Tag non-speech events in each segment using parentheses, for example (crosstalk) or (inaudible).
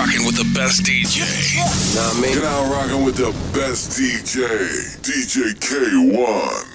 rocking with the best DJ. Nah, I? You're now rocking with the best DJ, DJ Kay-One.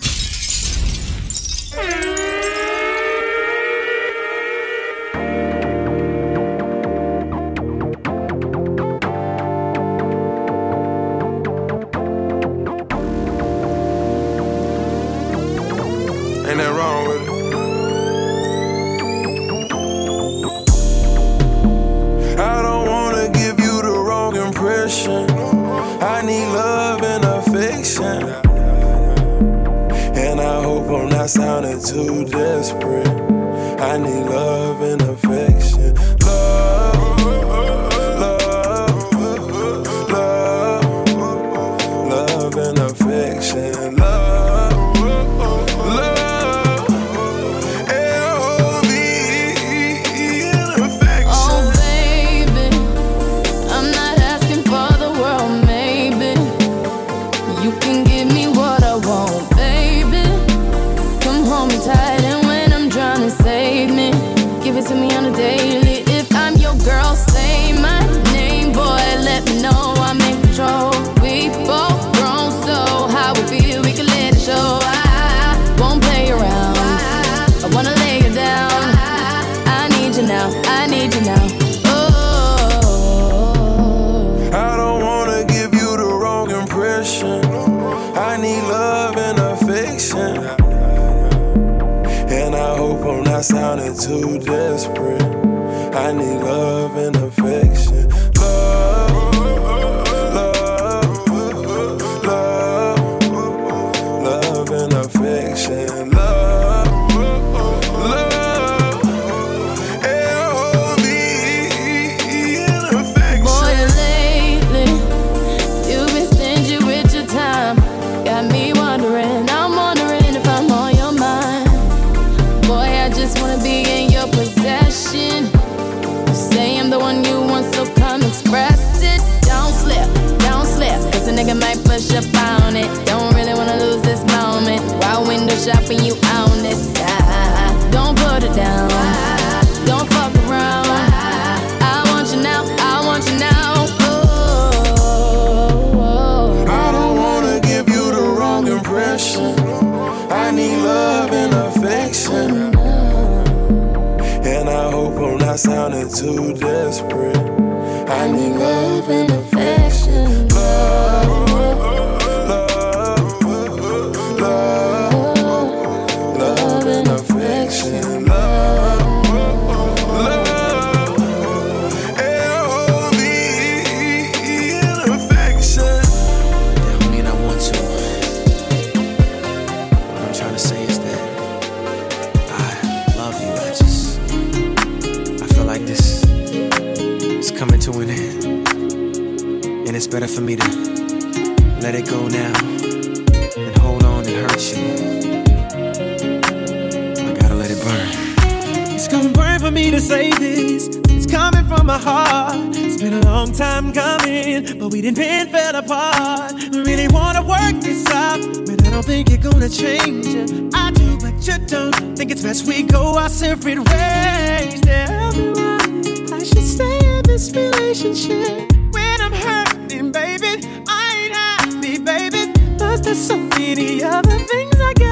Waiting pen fell apart. Really wanna work this out, but I don't think you're gonna change it. I do, but you don't. Think it's best we go our separate ways. Tell me why I should stay in this relationship. When I'm hurting, baby, I ain't happy, baby. Cause there's so many other things I can.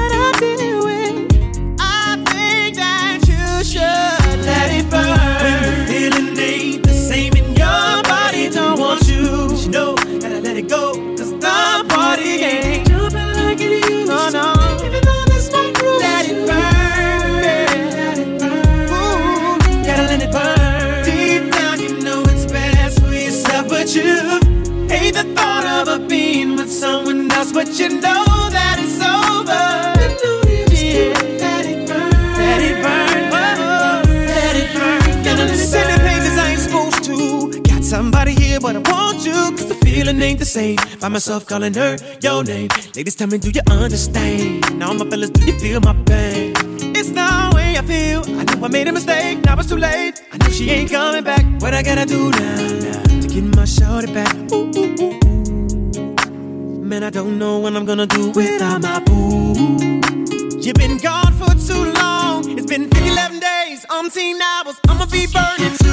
house, but you know that it's over. Let it burn, let it burn, let it burn. I ain't supposed to. Got somebody here, but I want you, cause the feeling ain't the same. By myself calling her your name. Ladies, tell me, do you understand? Now, my fellas, do you feel my pain? It's the way I feel. I know I made a mistake, now it's too late. I know she ain't coming back. What I gotta do now, now to get my shorty back? Ooh, ooh, ooh man, I don't know what I'm gonna do without my boo. You've been gone for too long. It's been 11 days, umpteen hours. I'ma be burning.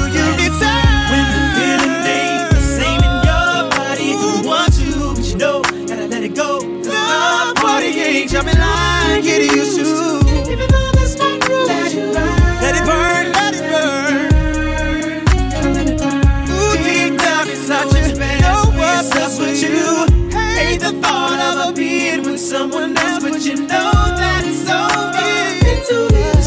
someone else, but you know that it's over. It's too late.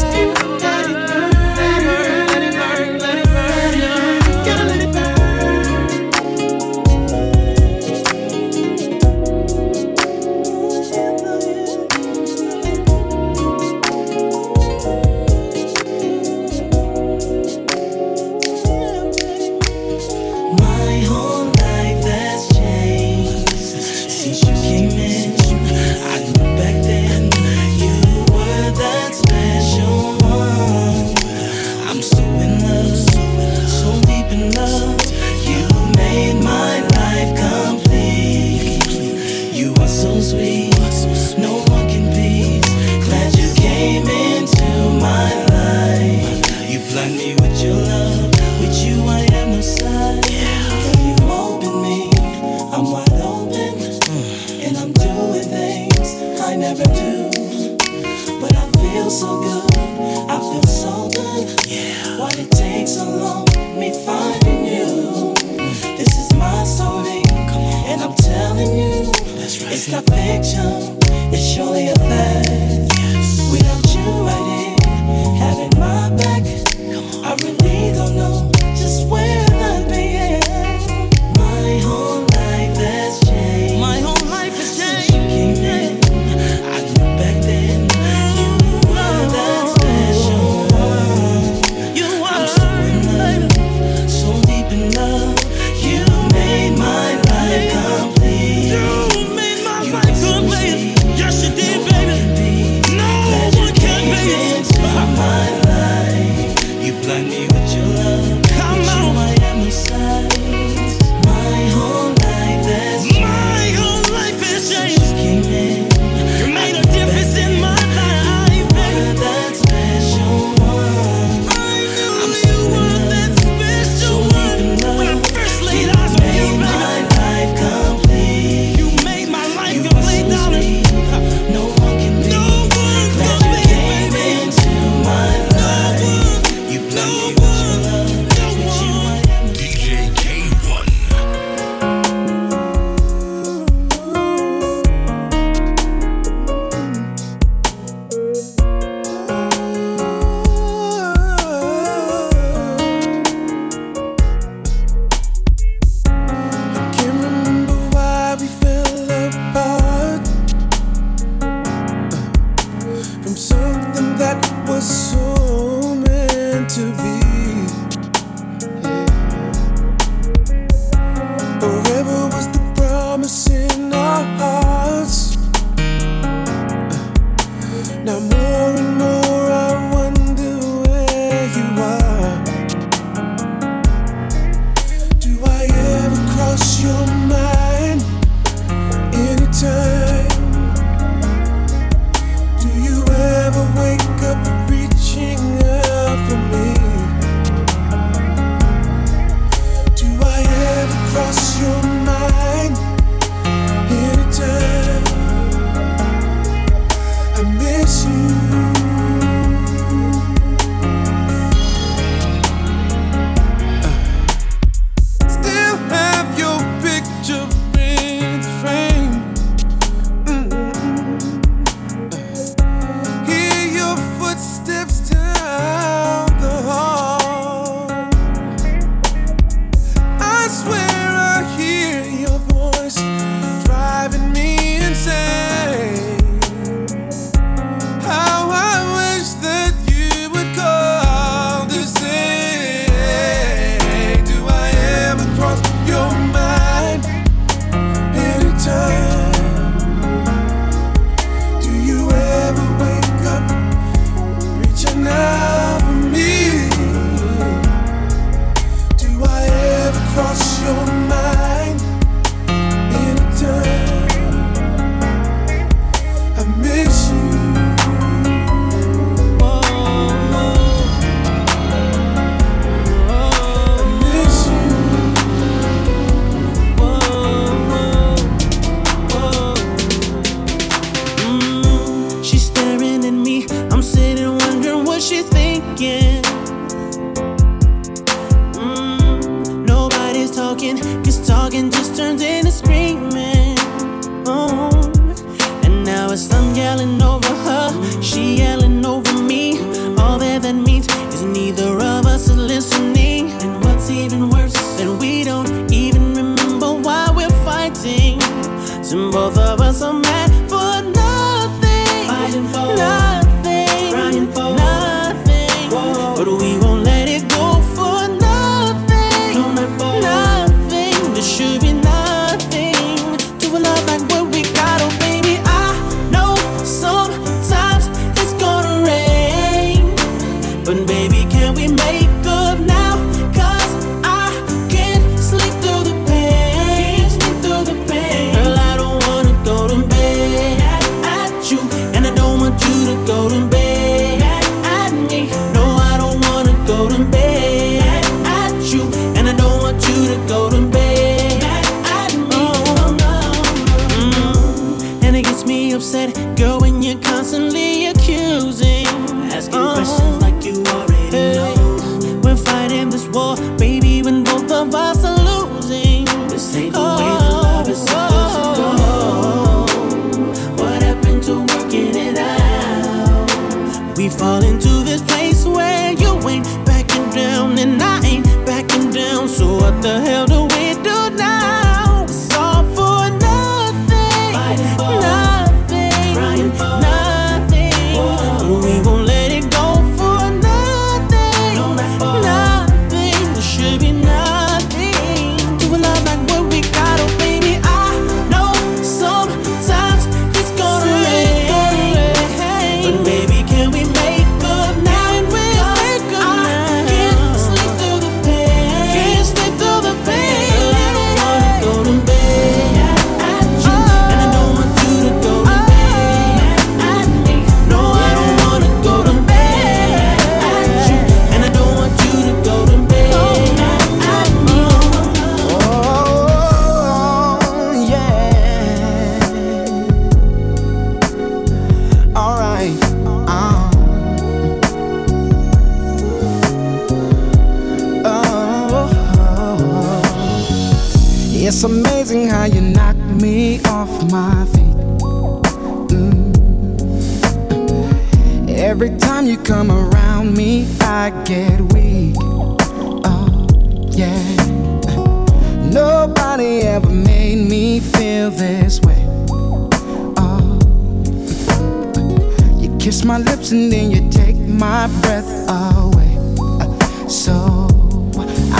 my breath away. Uh, so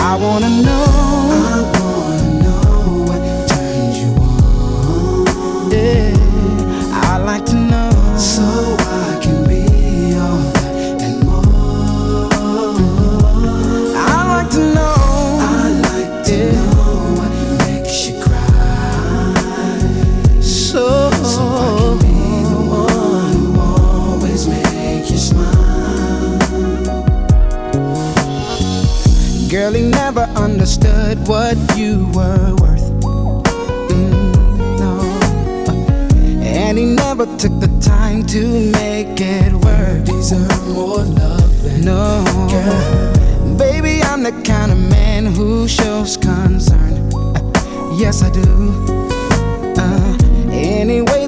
I wanna know. understood what you were worth. Mm, no. And he never took the time to make it work. Deserve more love than no. Baby, I'm the kind of man who shows concern. Yes, I do. Uh, anyway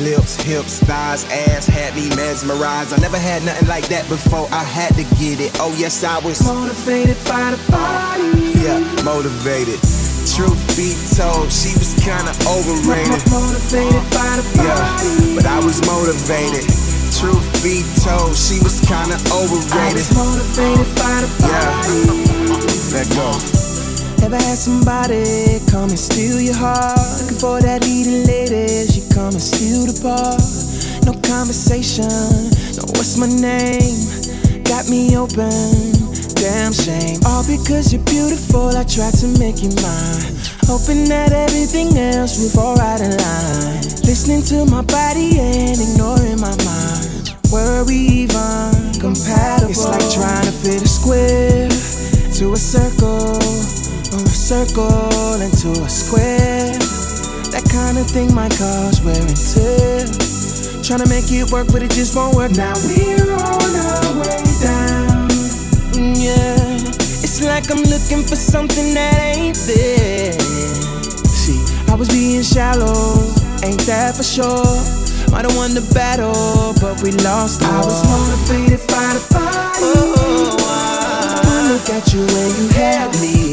Lips, hips, thighs, ass had me mesmerized. I never had nothing like that before. I had to get it. Oh yes, I was Motivated by the body. yeah motivated. Truth be told, she was kinda overrated. Motivated by the body. Yeah, but I was motivated. Truth be told, she was kinda overrated. I overrated. was motivated by the body. Yeah, let go. Ever had somebody come and steal your heart? Looking for that leading lady, she come and steal the bar. No conversation, no what's my name? Got me open, damn shame. All because you're beautiful, I tried to make you mine. Hoping that everything else would fall right in line. Listening to my body and ignoring my mind. Were we even compatible? It's like trying to fit a square to a circle, circle into a square. That kind of thing might cause wear and tear. Trying to make it work, but it just won't work. Now we're on our way down. Mm, Yeah, it's like I'm looking for something that ain't there. See, I was being shallow, ain't that for sure? Might have won the battle, but we lost. I was motivated by the body. Oh, I look at you when you had me.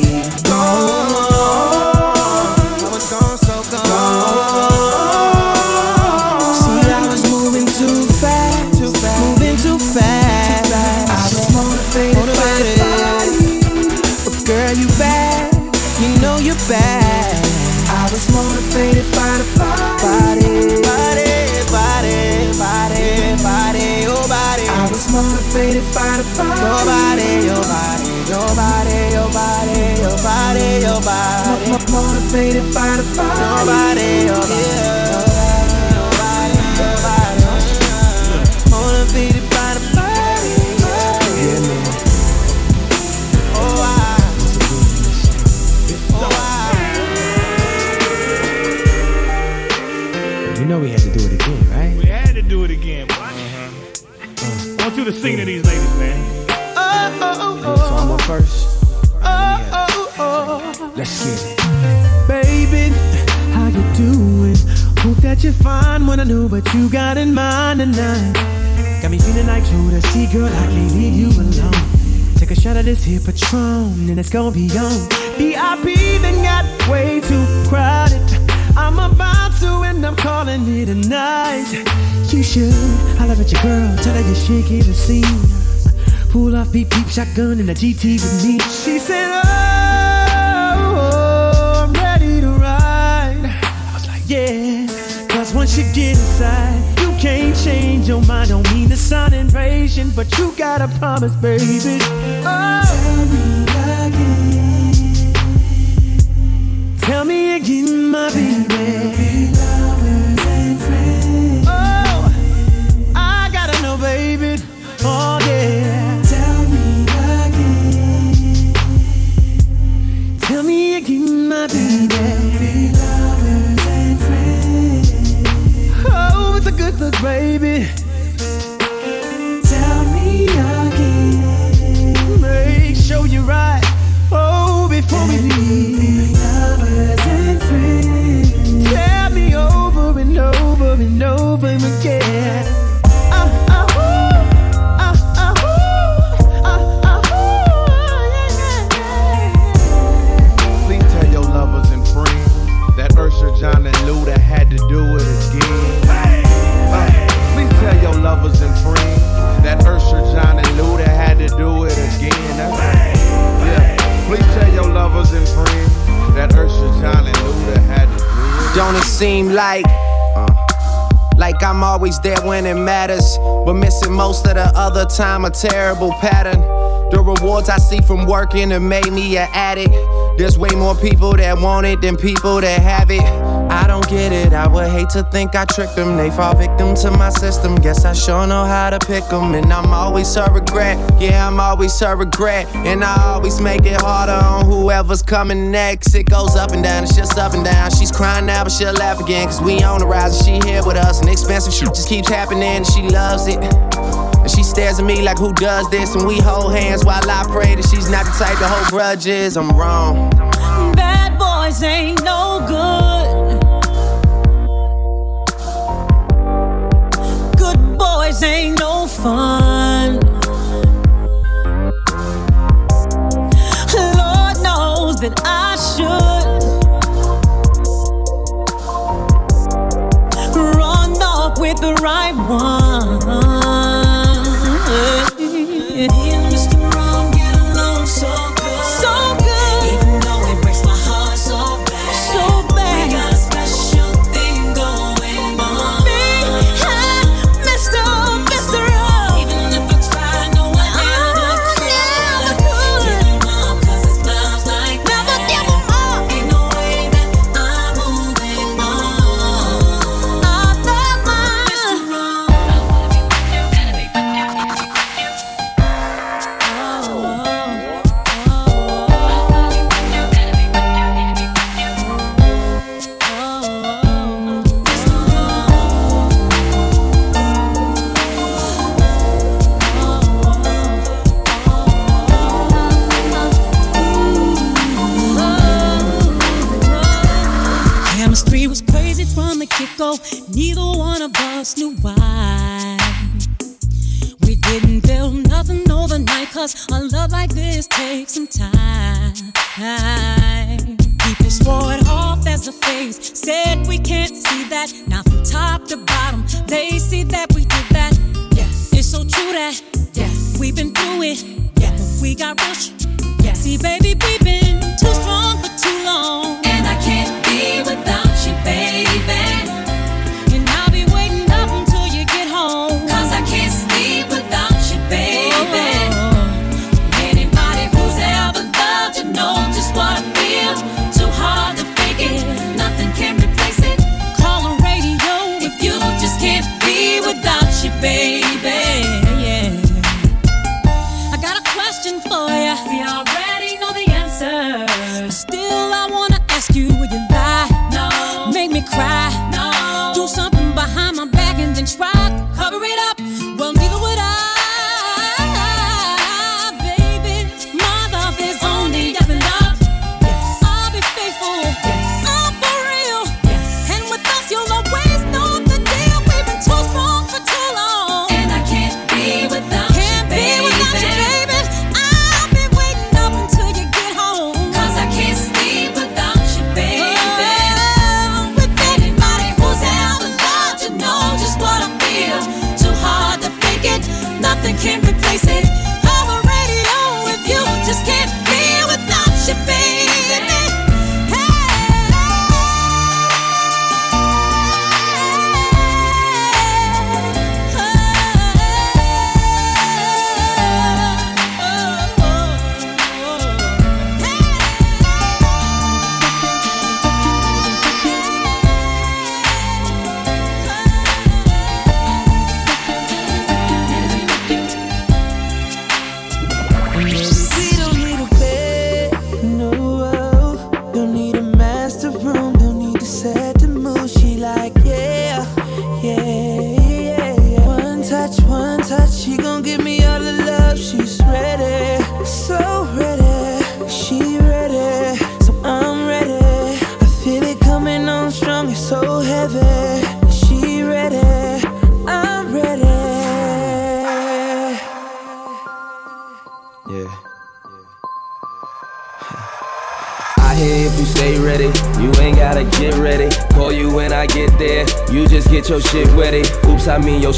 Motivated, by the fire. Motivated by the body, your body, your body, your body. Motivated by the body. Yeah, man. Oh, I. Oh, I. You know we had to do it again, right? We had to do it again, boy. I want you to sing to these ladies, man. wanna know what you got in mind tonight. Got me feeling like see, girl, I can't leave you alone. Take a shot of this here Patron, and it's gonna be on. VIP then got way too crowded. I'm about to, and I'm calling it a night. You should. I love it, your girl. Tell her you're shaking the see. Pull off beep beep, shotgun in a GT with me. She said, oh, oh, oh, I'm ready to ride. I was like, Yeah once you get inside, you can't change your mind. Don't mean to sound invasion, but you gotta promise, baby. Oh. Tell me again. Tell me again, my baby. baby. like. Uh. Like I'm always there when it matters, but missing most of the other time, a terrible pattern. The rewards I see from working have made me an addict. There's way more people that want it than people that have it. I don't get it, I would hate to think I tricked them. They fall victim to my system. Guess I sure know how to pick them. And I'm always her regret. Yeah, I'm always her regret. And I always make it harder on whoever's coming next. It goes up and down, it's just up and down. She's crying now, but she'll laugh again. Cause we on the rise and she here with us. And expensive shit just keeps happening and she loves it. And she stares at me like, who does this? And we hold hands while I pray that she's not the type to hold grudges. I'm wrong. Bad boys ain't no good. ain't no fun. Lord knows that I should run off with the right one.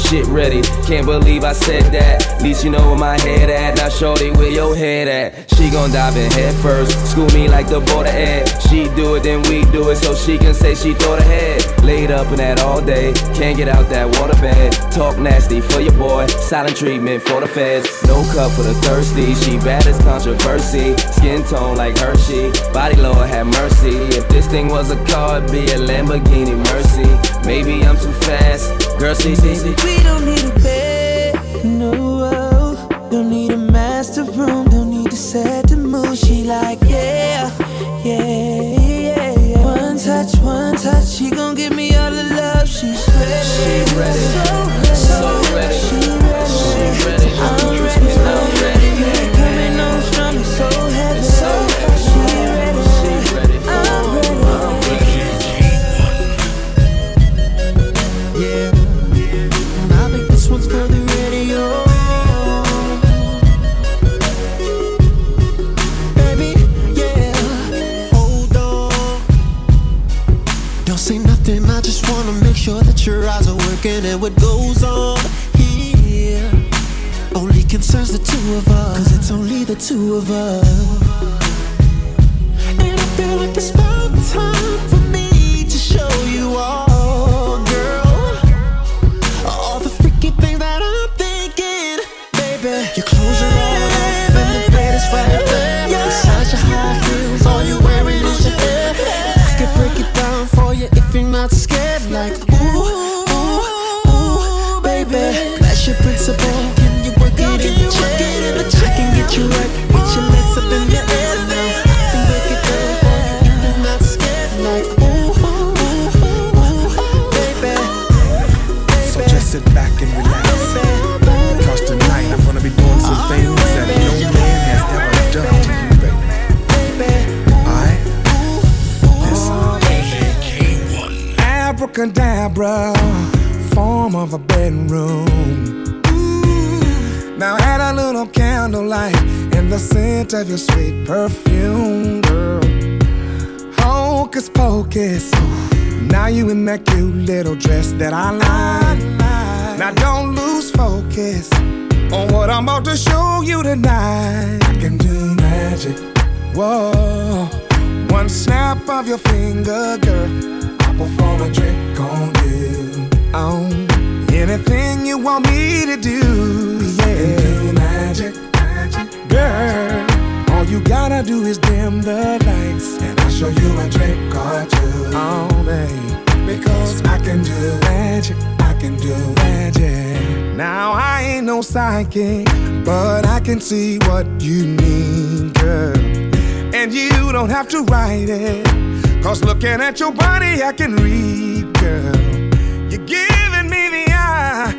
Shit ready. Can't believe I said that. Least you know where my head at. Now, shorty, where your head at? She gon' dive in head first. School me like the border ed. She do it, then we do it, so she can say she thought ahead. Laid up in that all day, can't get out that water bed. Talk nasty for your boy, silent treatment for the feds. No cup for the thirsty, she bad as controversy. Skin tone like Hershey, body Lord have mercy. If this thing was a car, it'd be a Lamborghini Mercy. Maybe I'm too fast, girl, see, see, see. We don't need a bed, no. Oh. Don't need a master room, don't need to set the mood. She like, yeah, yeah, yeah, yeah. One touch, one touch, she gon' give me all the love. She's ready, She ready, so ready, so ready. She ready, She ready, I'm ready, I'm two of us. Abracadabra, form of a bedroom. Now add a little candlelight in the scent of your sweet perfume, girl. Hocus pocus. Now you in that cute little dress that I like. Now don't lose focus on what I'm about to show you tonight. I can do magic. Whoa. One snap of your finger, girl. Perform a trick on you. Oh, anything you want me to do, yeah. do magic, magic, girl. All you gotta do is dim the lights, and I'll show you a trick or two. Oh, babe, because I can do magic, I can do magic. Now I ain't no psychic, but I can see what you need, girl. And you don't have to write it. Cause looking at your body, I can read, girl. You're giving me the eye,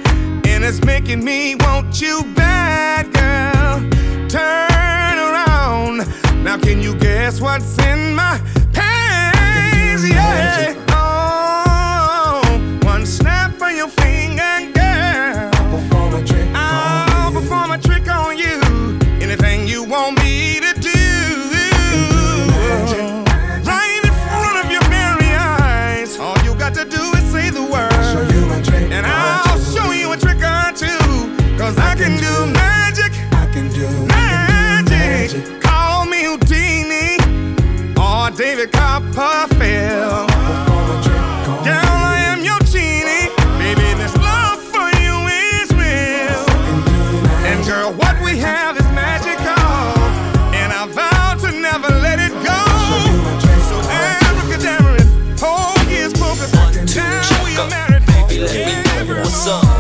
and it's making me want you bad, girl. Turn around. Now, can you guess what's in my pants? Yeah. Or David Copperfield. Girl, I am your genie. Baby, this love for you is real. And girl, what we have is magical. And I vow to never let it go. So abracadabra, whole year's focus. Now we are married. Baby, let me know what's up.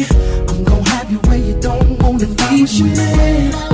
I'm gonna have you where you don't wanna be with.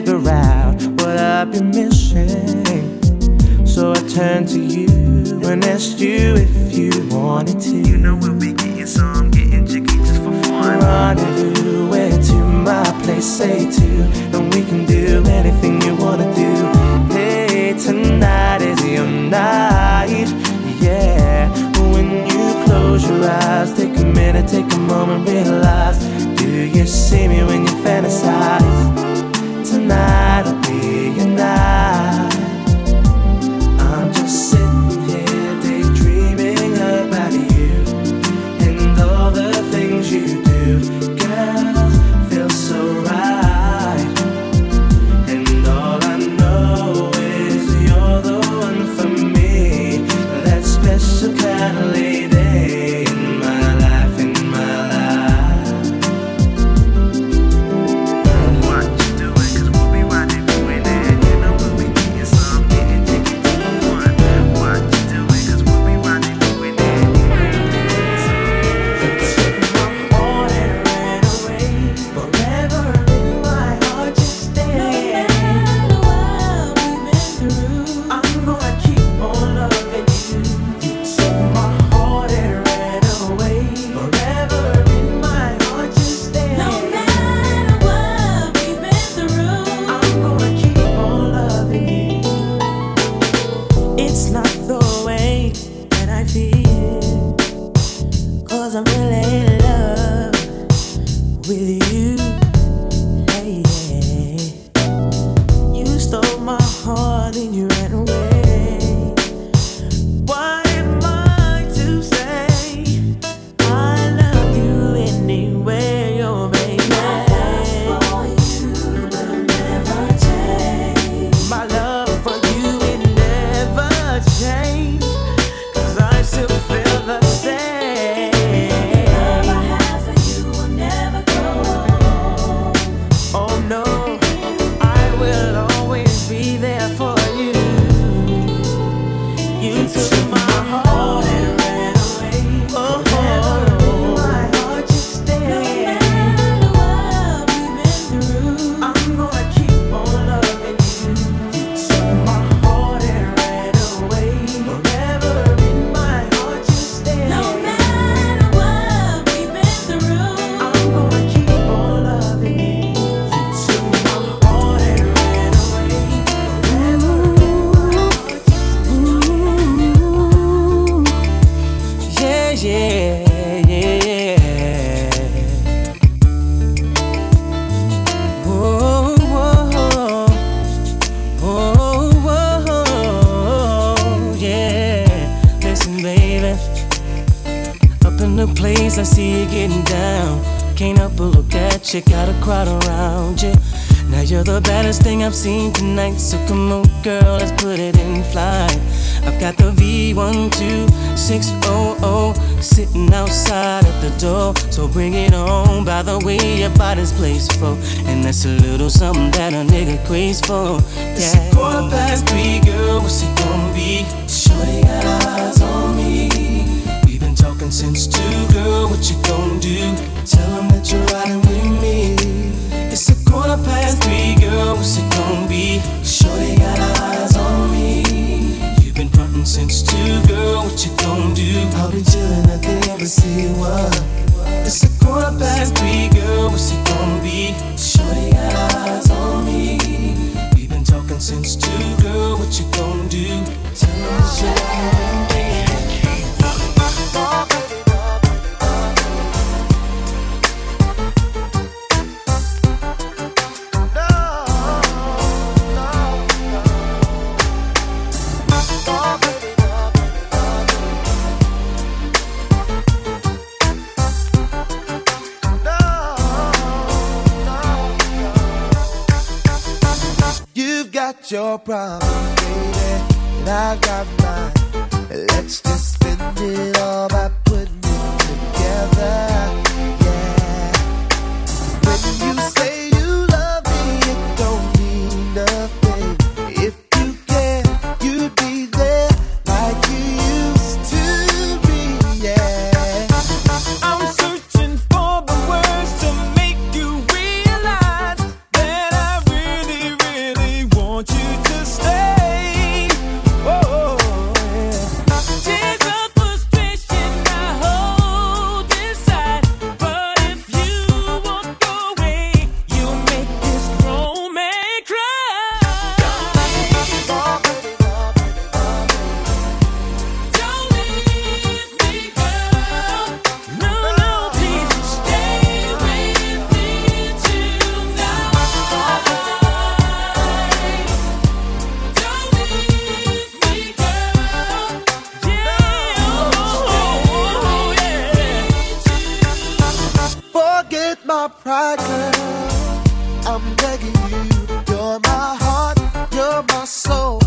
figure out what I've been missing. So I turn to you and asked you if you wanted to. You know we'll be getting some, getting jiggy just for fun. Rendezvous, where to my place, say to, and we can do anything you wanna do. Hey, tonight is your night, yeah. When you close your eyes, take a minute, take a moment, realize. Do you see me when you fantasize? night will be your night. problem. my pride, girl. I'm begging you. You're my heart, you're my soul.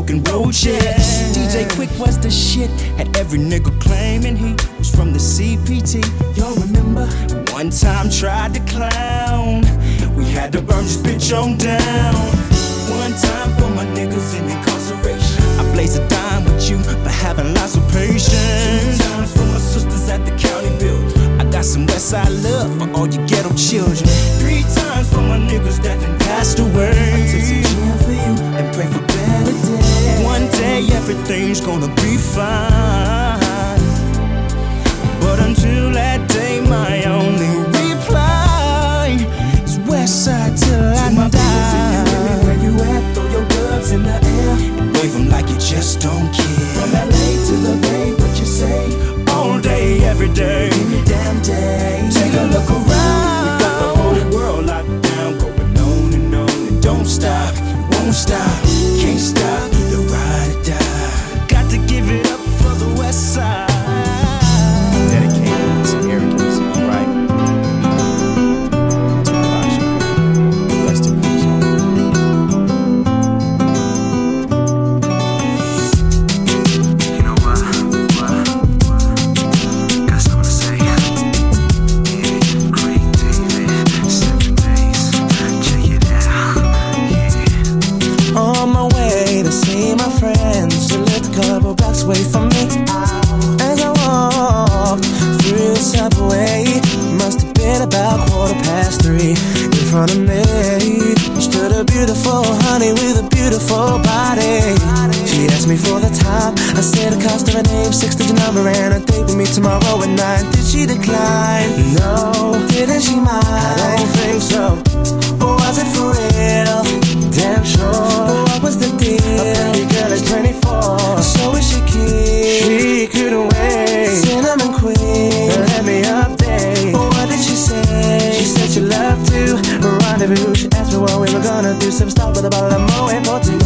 Broke, smoking roaches. DJ Quik was the shit. Had every nigga claiming he was from the CPT. Y'all remember? One time tried to clown. We had to burn this bitch on down. One time for my niggas in incarceration. I blaze a dime with you for having lots of patience. Two times for my sisters at the county building. I got some Westside love for all you ghetto children. Three times for my niggas that done passed away. I took some for you and pray for everything's gonna be fine. But until that day, my only reply is Westside till I to my die. Baby, where you at? Throw your gloves in the air and wave them like you just don't care. From LA to the Bay, what you say? All day, every day, any damn day. Take a look around. We got the whole world locked down, going on and on and don't stop, won't stop, date with me tomorrow at night? Did she decline? No. Didn't she mind? I don't think so. Was it for real? Damn sure. What was the deal? A pretty girl is 24. So is she cute? She couldn't wait. Cinnamon queen. Let me update. What did she say? She said she loved to rendezvous. She asked me what we were gonna do. Some stop with a bottle of Moet for two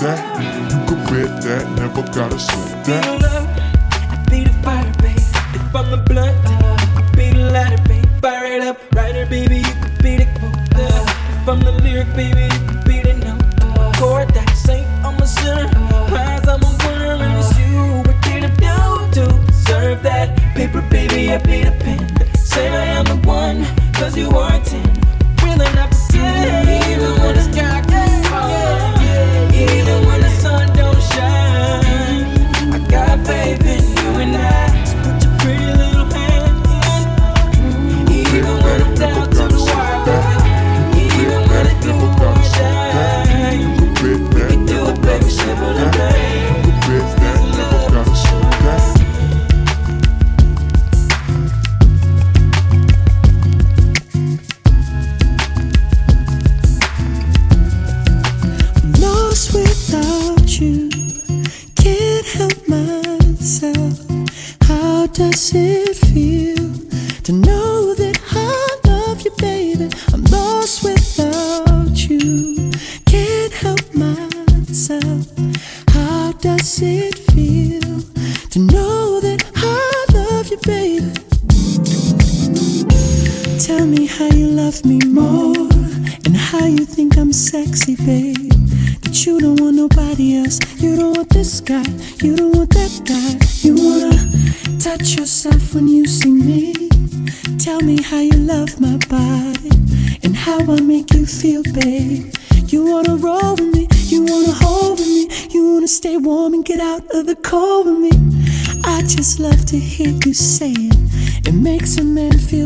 that. You can bet that, never gotta slip that. Love, I be the fire, babe. If I'm the blunt, you could be the lighter, babe. Fire it up, writer, baby, you could be the quote. If I'm the lyric, baby, you could be the note. Uh, Chord that saint, I'm a sinner. Prize, I'm a winner, and it's you. What did I do to deserve that? Paper, baby, I be the pen. Say I am the one, cause you are ten.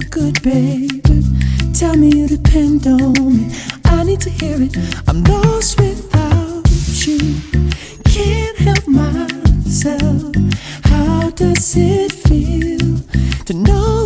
feel good, baby. Tell me you depend on me. I need to hear it. I'm lost without you. Can't help myself. How does it feel to know?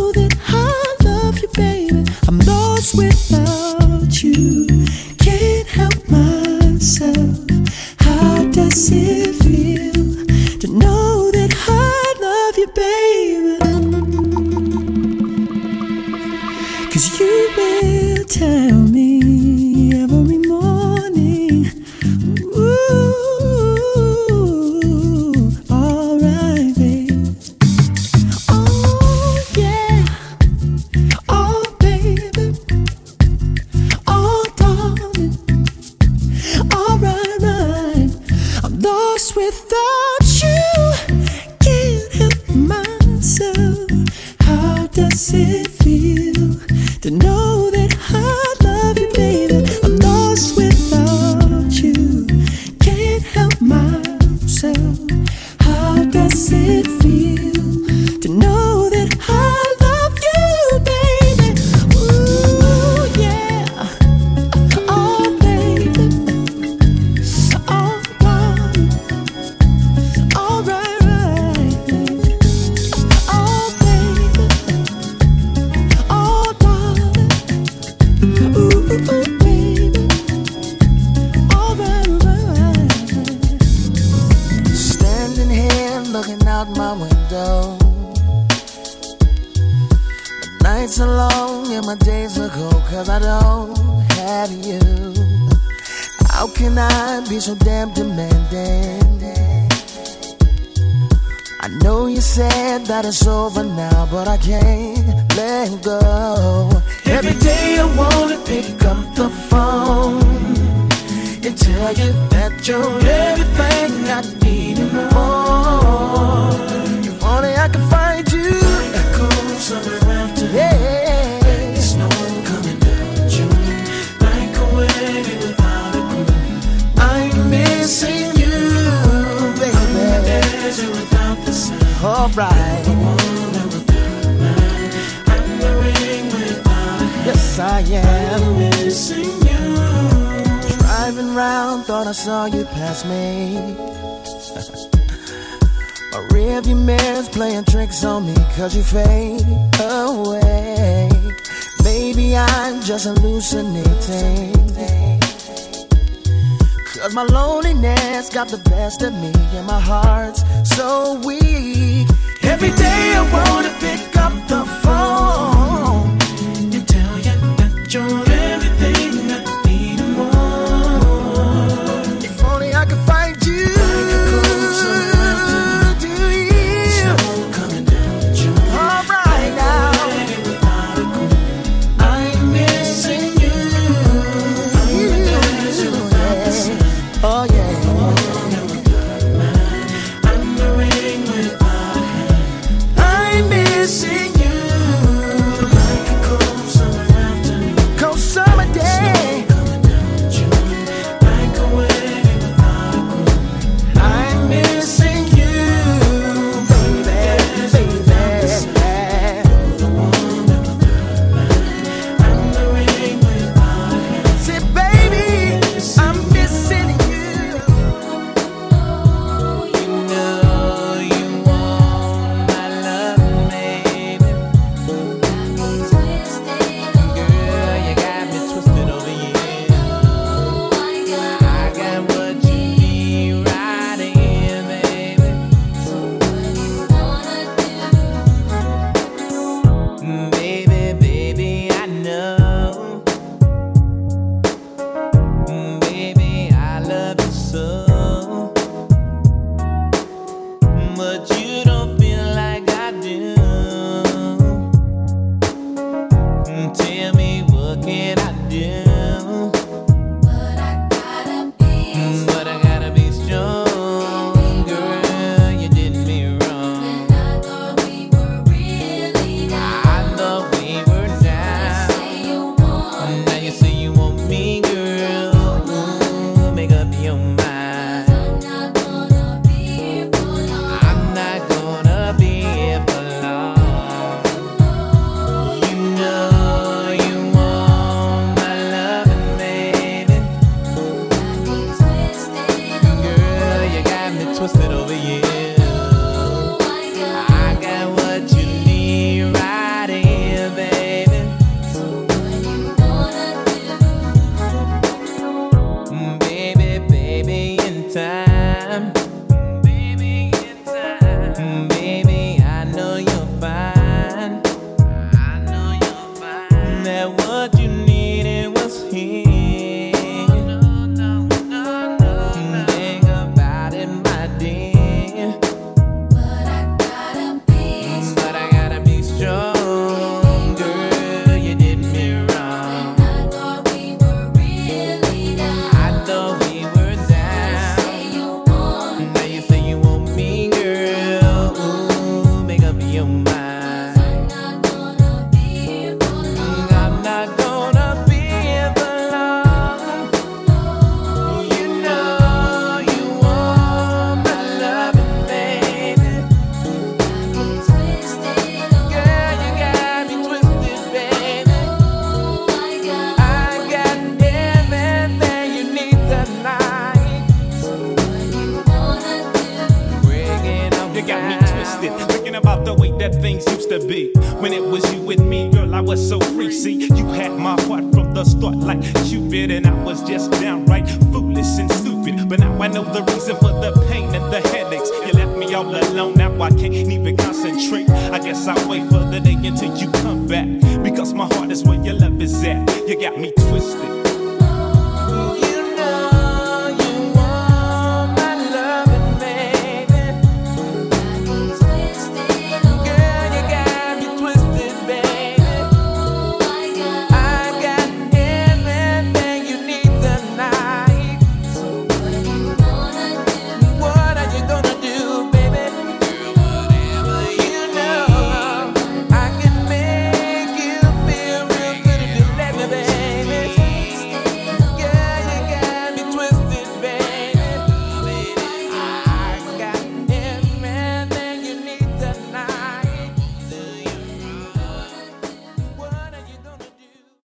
you said that it's over now, but I can't let go. Every day I wanna pick up the phone and tell you that you're everything I need and more. If only I could. right. Yes, I am. Missing you. Driving round, thought I saw you pass me. (laughs) My rearview mirror's playing tricks on me, cause you fade away. Maybe I'm just hallucinating. Cause my loneliness got the best of me, and my heart's so weak. Every day I wanna pick up the phone.